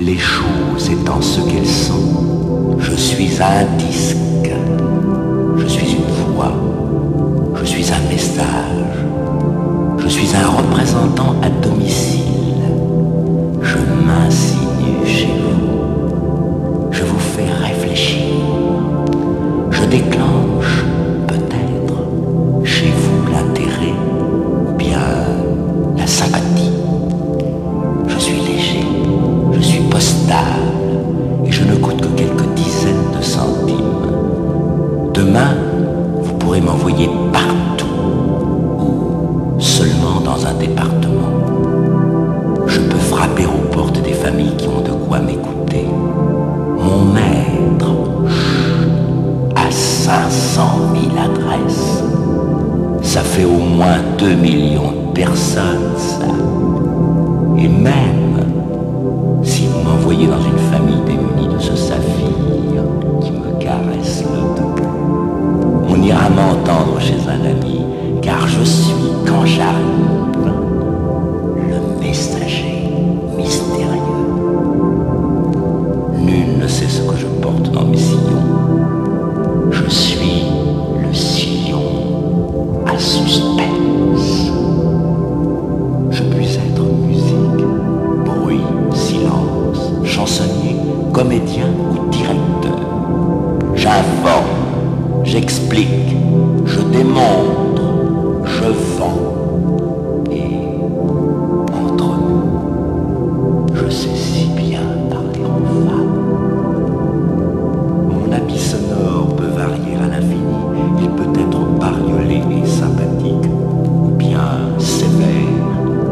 Les choses étant ce qu'elles sont, je suis un disque, je suis une voix, je suis un message, je suis un représentant à domicile, je m'insinue chez vous, je vous fais réfléchir, je déclenche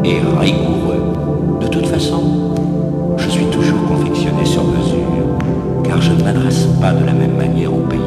et rigoureux. De toute façon, je suis toujours confectionné sur mesure, car je ne m'adresse pas de la même manière aux pays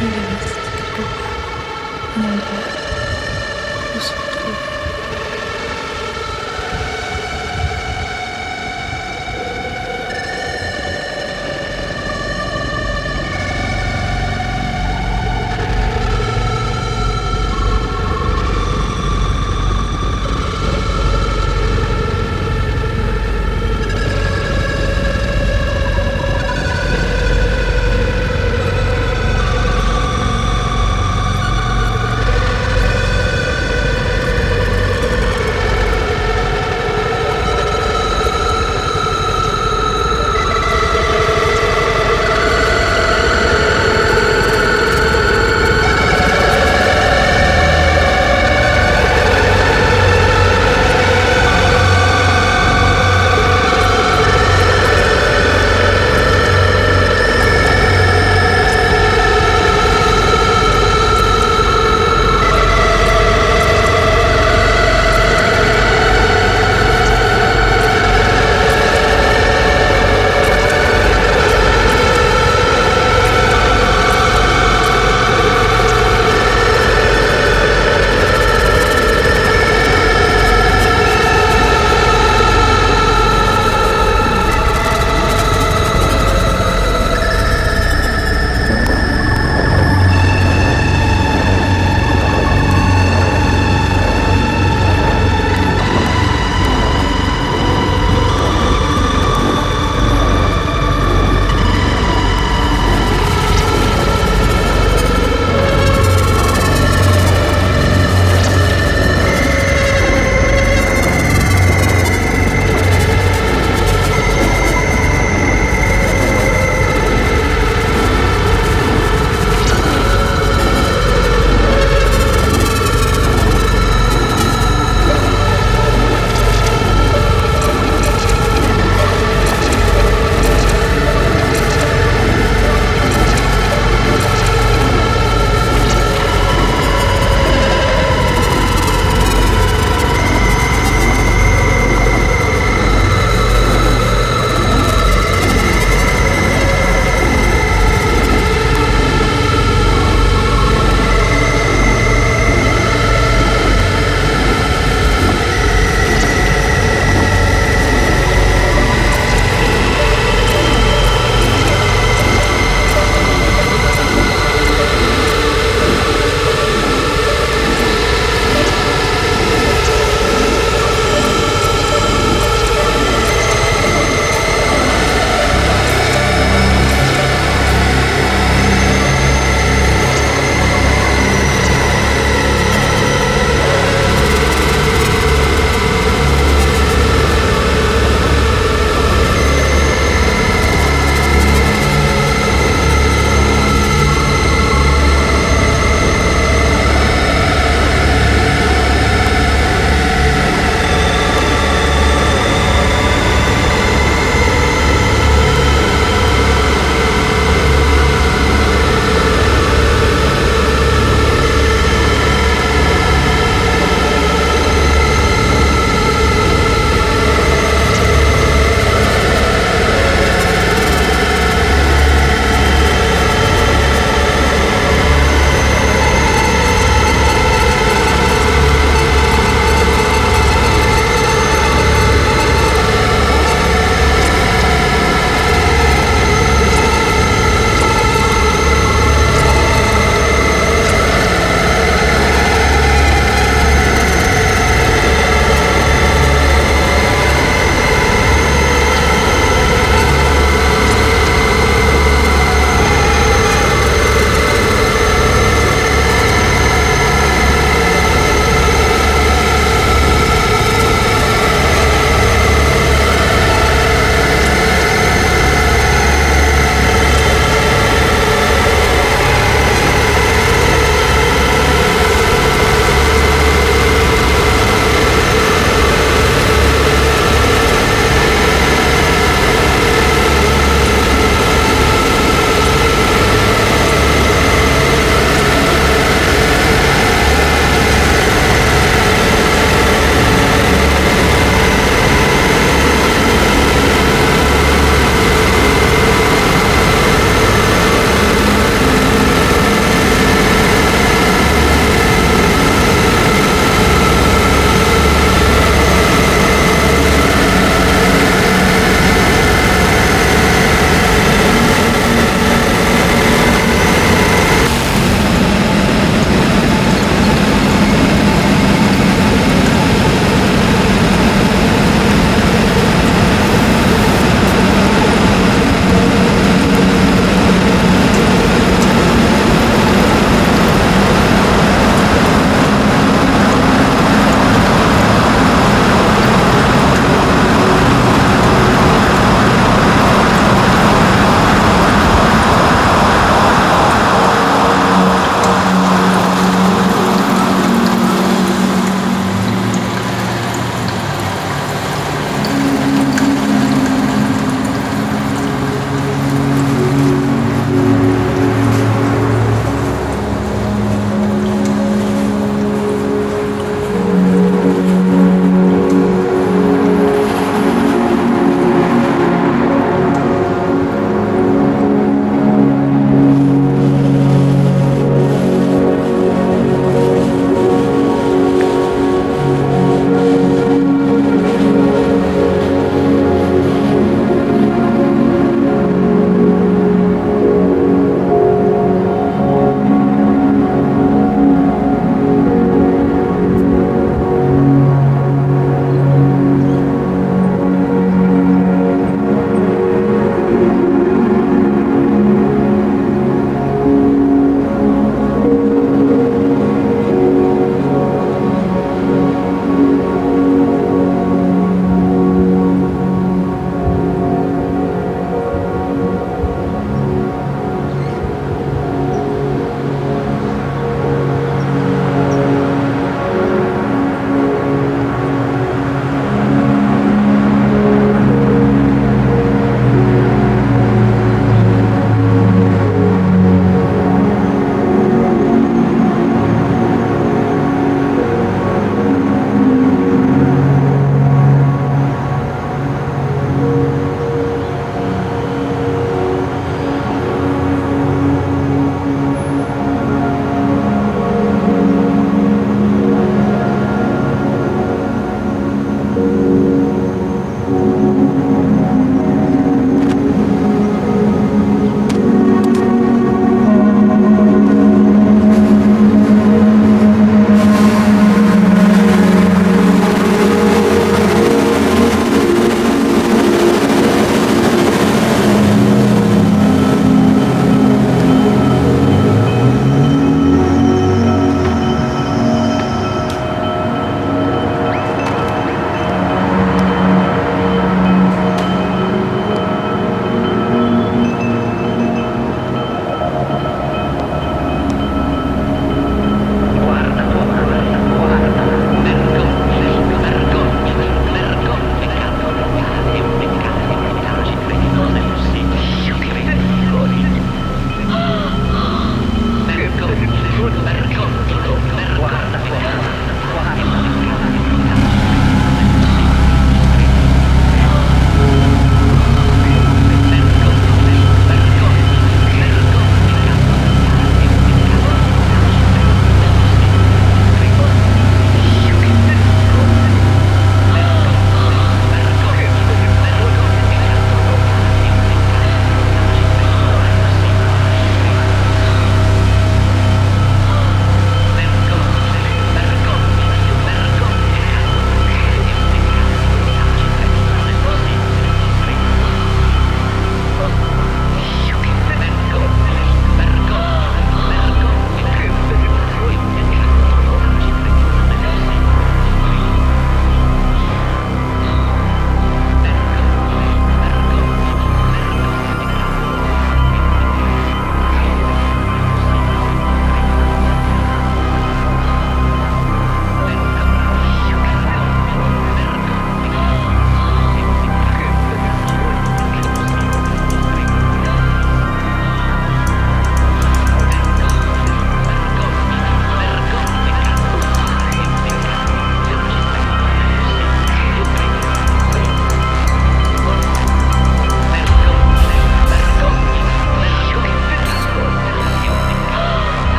Never. Never.